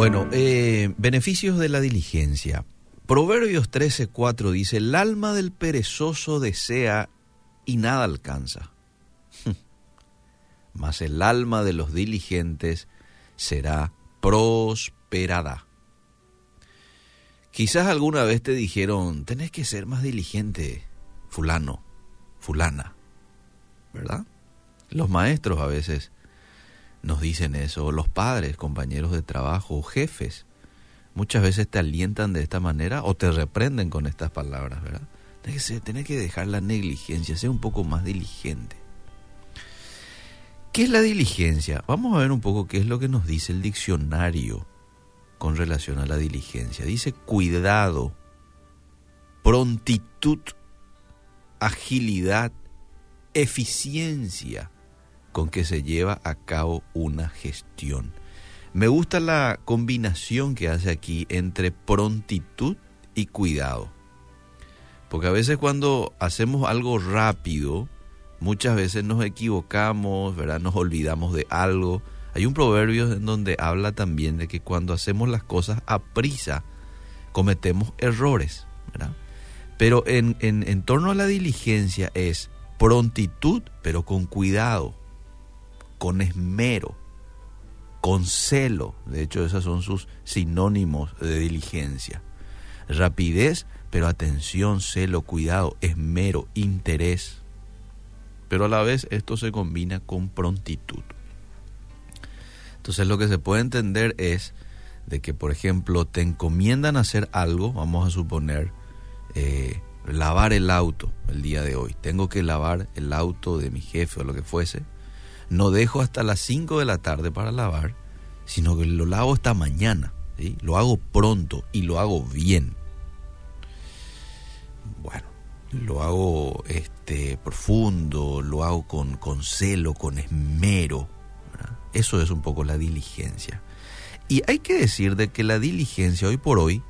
Bueno, eh, beneficios de la diligencia. Proverbios 13:4 dice, el alma del perezoso desea y nada alcanza, mas el alma de los diligentes será prosperada. Quizás alguna vez te dijeron, tenés que ser más diligente, fulano, fulana, ¿verdad? Los maestros a veces nos dicen eso, los padres, compañeros de trabajo, jefes, muchas veces te alientan de esta manera o te reprenden con estas palabras, ¿verdad? Tienes que, dejar la negligencia, ser un poco más diligente. ¿Qué es la diligencia? Vamos a ver un poco qué es lo que nos dice el diccionario con relación a la diligencia. Dice cuidado, prontitud, agilidad, eficiencia con que se lleva a cabo una gestión. Me gusta la combinación que hace aquí entre prontitud y cuidado. Porque a veces cuando hacemos algo rápido, muchas veces nos equivocamos, ¿verdad? Nos olvidamos de algo. Hay un proverbio en donde habla también de que cuando hacemos las cosas a prisa, cometemos errores, ¿verdad? Pero en, en, en torno a la diligencia es prontitud, pero con cuidado, con esmero, con celo. De hecho, esos son sus sinónimos de diligencia. Rapidez, pero atención, celo, cuidado, esmero, interés. Pero a la vez esto se combina con prontitud. Entonces lo que se puede entender es de que, por ejemplo, te encomiendan hacer algo, vamos a suponer, eh, lavar el auto el día de hoy. Tengo que lavar el auto de mi jefe o lo que fuese. No dejo hasta las 5 de la tarde para lavar, sino que lo lavo esta mañana. Lo hago pronto y lo hago bien. Bueno, lo hago este, profundo, lo hago con, con celo, con esmero. Eso es un poco la diligencia. Y hay que decir de que la diligencia hoy por hoy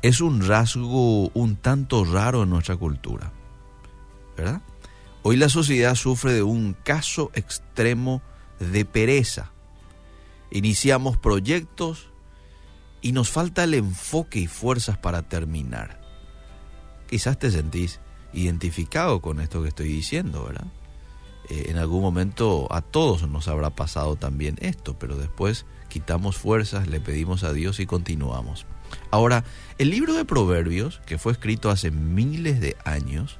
es un rasgo un tanto raro en nuestra cultura. ¿Verdad? Hoy la sociedad sufre de un caso extremo de pereza. Iniciamos proyectos y nos falta el enfoque y fuerzas para terminar. Quizás te sentís identificado con esto que estoy diciendo, ¿verdad? Eh, en algún momento a todos nos habrá pasado también esto, pero después quitamos fuerzas, le pedimos a Dios y continuamos. Ahora, el libro de Proverbios, que fue escrito hace miles de años,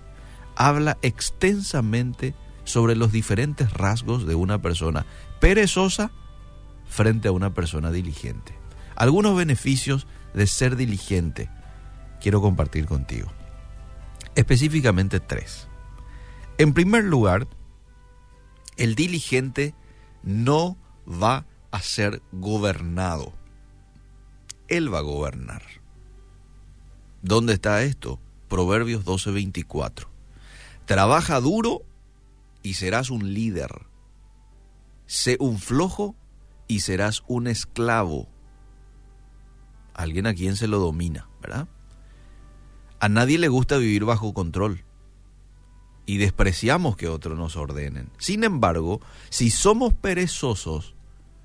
habla extensamente sobre los diferentes rasgos de una persona perezosa frente a una persona diligente. Algunos beneficios de ser diligente quiero compartir contigo. Específicamente tres. En primer lugar, el diligente no va a ser gobernado. Él va a gobernar. ¿Dónde está esto? Proverbios 12:24. Trabaja duro y serás un líder. Sé un flojo y serás un esclavo. Alguien a quien se lo domina, ¿verdad? A nadie le gusta vivir bajo control y despreciamos que otros nos ordenen. Sin embargo, si somos perezosos,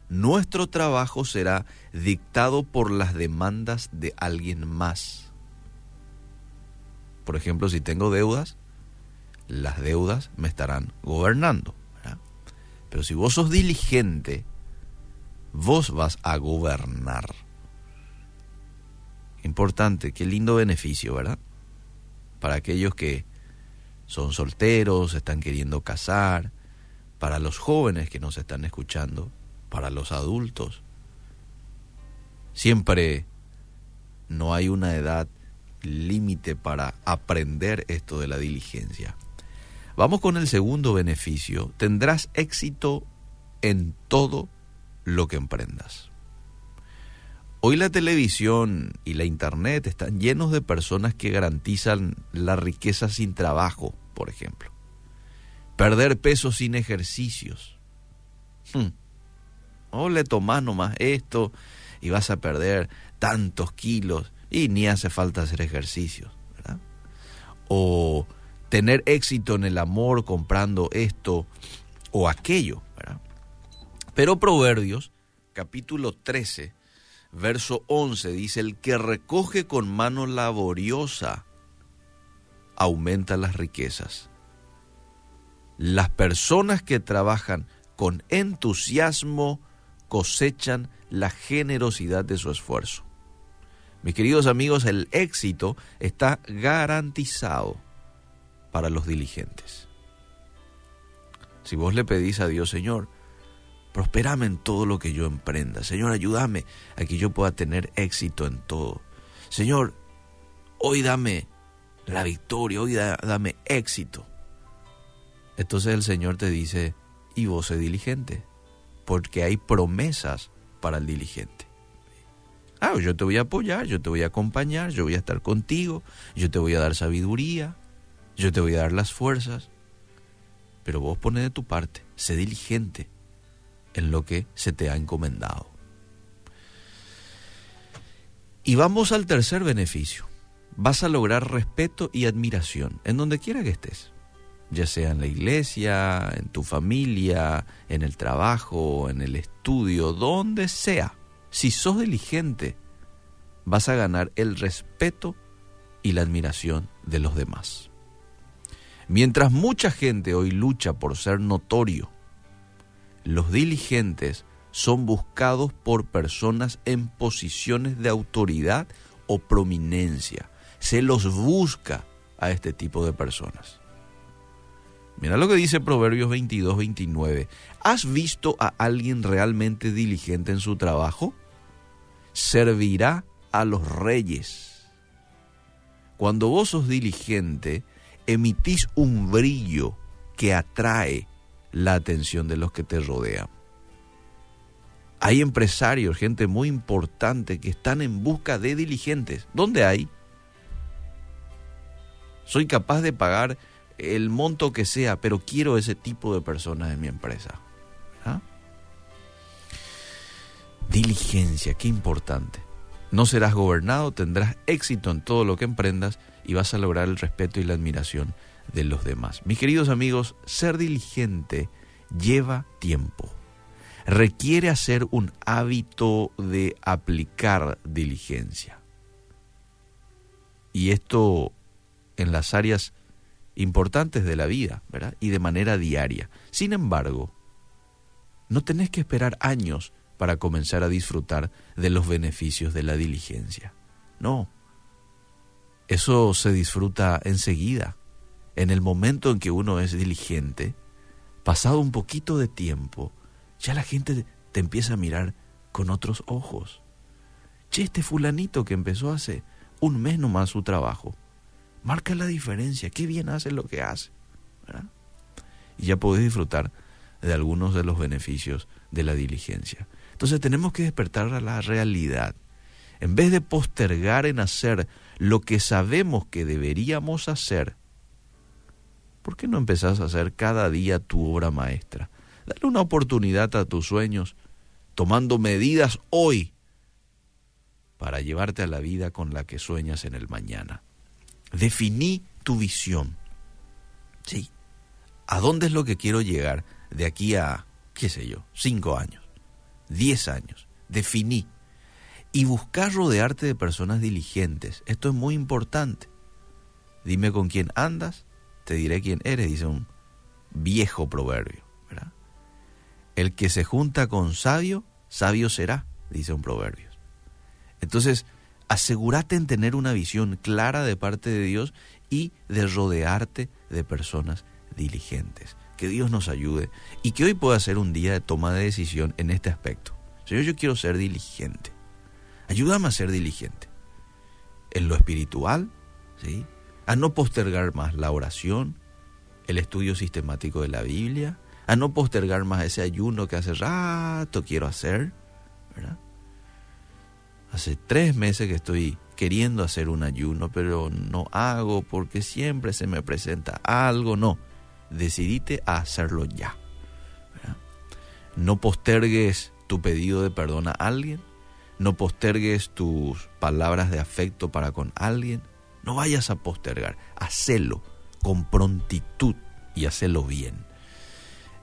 nuestro trabajo será dictado por las demandas de alguien más. Por ejemplo, si tengo deudas, las deudas me estarán gobernando. Pero si vos sos diligente, vos vas a gobernar. Importante, qué lindo beneficio, ¿verdad? Para aquellos que son solteros, están queriendo casar, para los jóvenes que nos están escuchando, para los adultos. Siempre no hay una edad límite para aprender esto de la diligencia. Vamos con el segundo beneficio. Tendrás éxito en todo lo que emprendas. Hoy la televisión y la internet están llenos de personas que garantizan la riqueza sin trabajo, por ejemplo. Perder peso sin ejercicios. Hmm. O le tomas nomás esto y vas a perder tantos kilos y ni hace falta hacer ejercicios. O tener éxito en el amor comprando esto o aquello. Pero Proverbios, capítulo 13, verso 11 dice, el que recoge con mano laboriosa aumenta las riquezas. Las personas que trabajan con entusiasmo cosechan la generosidad de su esfuerzo. Mis queridos amigos, el éxito está garantizado para los diligentes. Si vos le pedís a Dios, Señor, prosperame en todo lo que yo emprenda. Señor, ayúdame a que yo pueda tener éxito en todo. Señor, hoy dame la victoria, hoy dame éxito. Entonces el Señor te dice, y vos sé diligente, porque hay promesas para el diligente. Ah, yo te voy a apoyar, yo te voy a acompañar, yo voy a estar contigo, yo te voy a dar sabiduría, yo te voy a dar las fuerzas. Pero vos pones de tu parte, sé diligente en lo que se te ha encomendado. Y vamos al tercer beneficio. Vas a lograr respeto y admiración en donde quiera que estés, ya sea en la iglesia, en tu familia, en el trabajo, en el estudio, donde sea. Si sos diligente, vas a ganar el respeto y la admiración de los demás. Mientras mucha gente hoy lucha por ser notorio, los diligentes son buscados por personas en posiciones de autoridad o prominencia. Se los busca a este tipo de personas. Mira lo que dice Proverbios 22, 29. ¿Has visto a alguien realmente diligente en su trabajo? Servirá a los reyes. Cuando vos sos diligente, emitís un brillo que atrae la atención de los que te rodean. Hay empresarios, gente muy importante que están en busca de diligentes. ¿Dónde hay? Soy capaz de pagar el monto que sea, pero quiero ese tipo de personas en mi empresa. ¿Ah? Diligencia, qué importante. No serás gobernado, tendrás éxito en todo lo que emprendas y vas a lograr el respeto y la admiración de los demás. Mis queridos amigos, ser diligente lleva tiempo. Requiere hacer un hábito de aplicar diligencia. Y esto en las áreas importantes de la vida, ¿verdad? Y de manera diaria. Sin embargo, no tenés que esperar años para comenzar a disfrutar de los beneficios de la diligencia. No. Eso se disfruta enseguida en el momento en que uno es diligente, pasado un poquito de tiempo, ya la gente te empieza a mirar con otros ojos. Che, este fulanito que empezó hace un mes nomás su trabajo, marca la diferencia, qué bien hace lo que hace. Y ya podés disfrutar de algunos de los beneficios de la diligencia. Entonces tenemos que despertar a la realidad. En vez de postergar en hacer lo que sabemos que deberíamos hacer, ¿por qué no empezás a hacer cada día tu obra maestra? Dale una oportunidad a tus sueños, tomando medidas hoy para llevarte a la vida con la que sueñas en el mañana. Definí tu visión. Sí. ¿A dónde es lo que quiero llegar de aquí a, qué sé yo, cinco años, diez años? Definí. Y buscar rodearte de personas diligentes. Esto es muy importante. Dime con quién andas te diré quién eres, dice un viejo proverbio. El que se junta con sabio, sabio será, dice un proverbio. Entonces, asegúrate en tener una visión clara de parte de Dios y de rodearte de personas diligentes. Que Dios nos ayude y que hoy pueda ser un día de toma de decisión en este aspecto. Señor, yo quiero ser diligente. Ayúdame a ser diligente. En lo espiritual, ¿sí? a no postergar más la oración, el estudio sistemático de la Biblia, a no postergar más ese ayuno que hace rato quiero hacer. Hace tres meses que estoy queriendo hacer un ayuno, pero no hago porque siempre se me presenta algo. No, decidite a hacerlo ya. No postergues tu pedido de perdón a alguien, no postergues tus palabras de afecto para con alguien, no vayas a postergar, hacelo con prontitud y hacelo bien.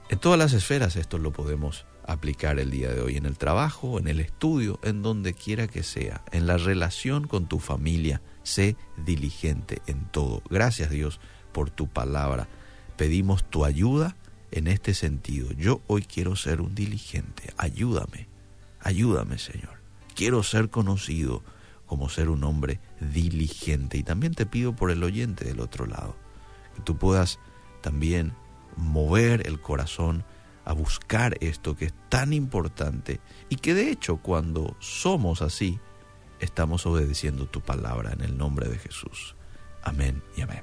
En todas las esferas esto lo podemos aplicar el día de hoy en el trabajo, en el estudio, en donde quiera que sea, en la relación con tu familia. Sé diligente en todo. Gracias Dios por tu palabra. Pedimos tu ayuda en este sentido. Yo hoy quiero ser un diligente. Ayúdame, ayúdame Señor. Quiero ser conocido como ser un hombre diligente. Y también te pido por el oyente del otro lado, que tú puedas también mover el corazón a buscar esto que es tan importante y que de hecho cuando somos así, estamos obedeciendo tu palabra en el nombre de Jesús. Amén y amén.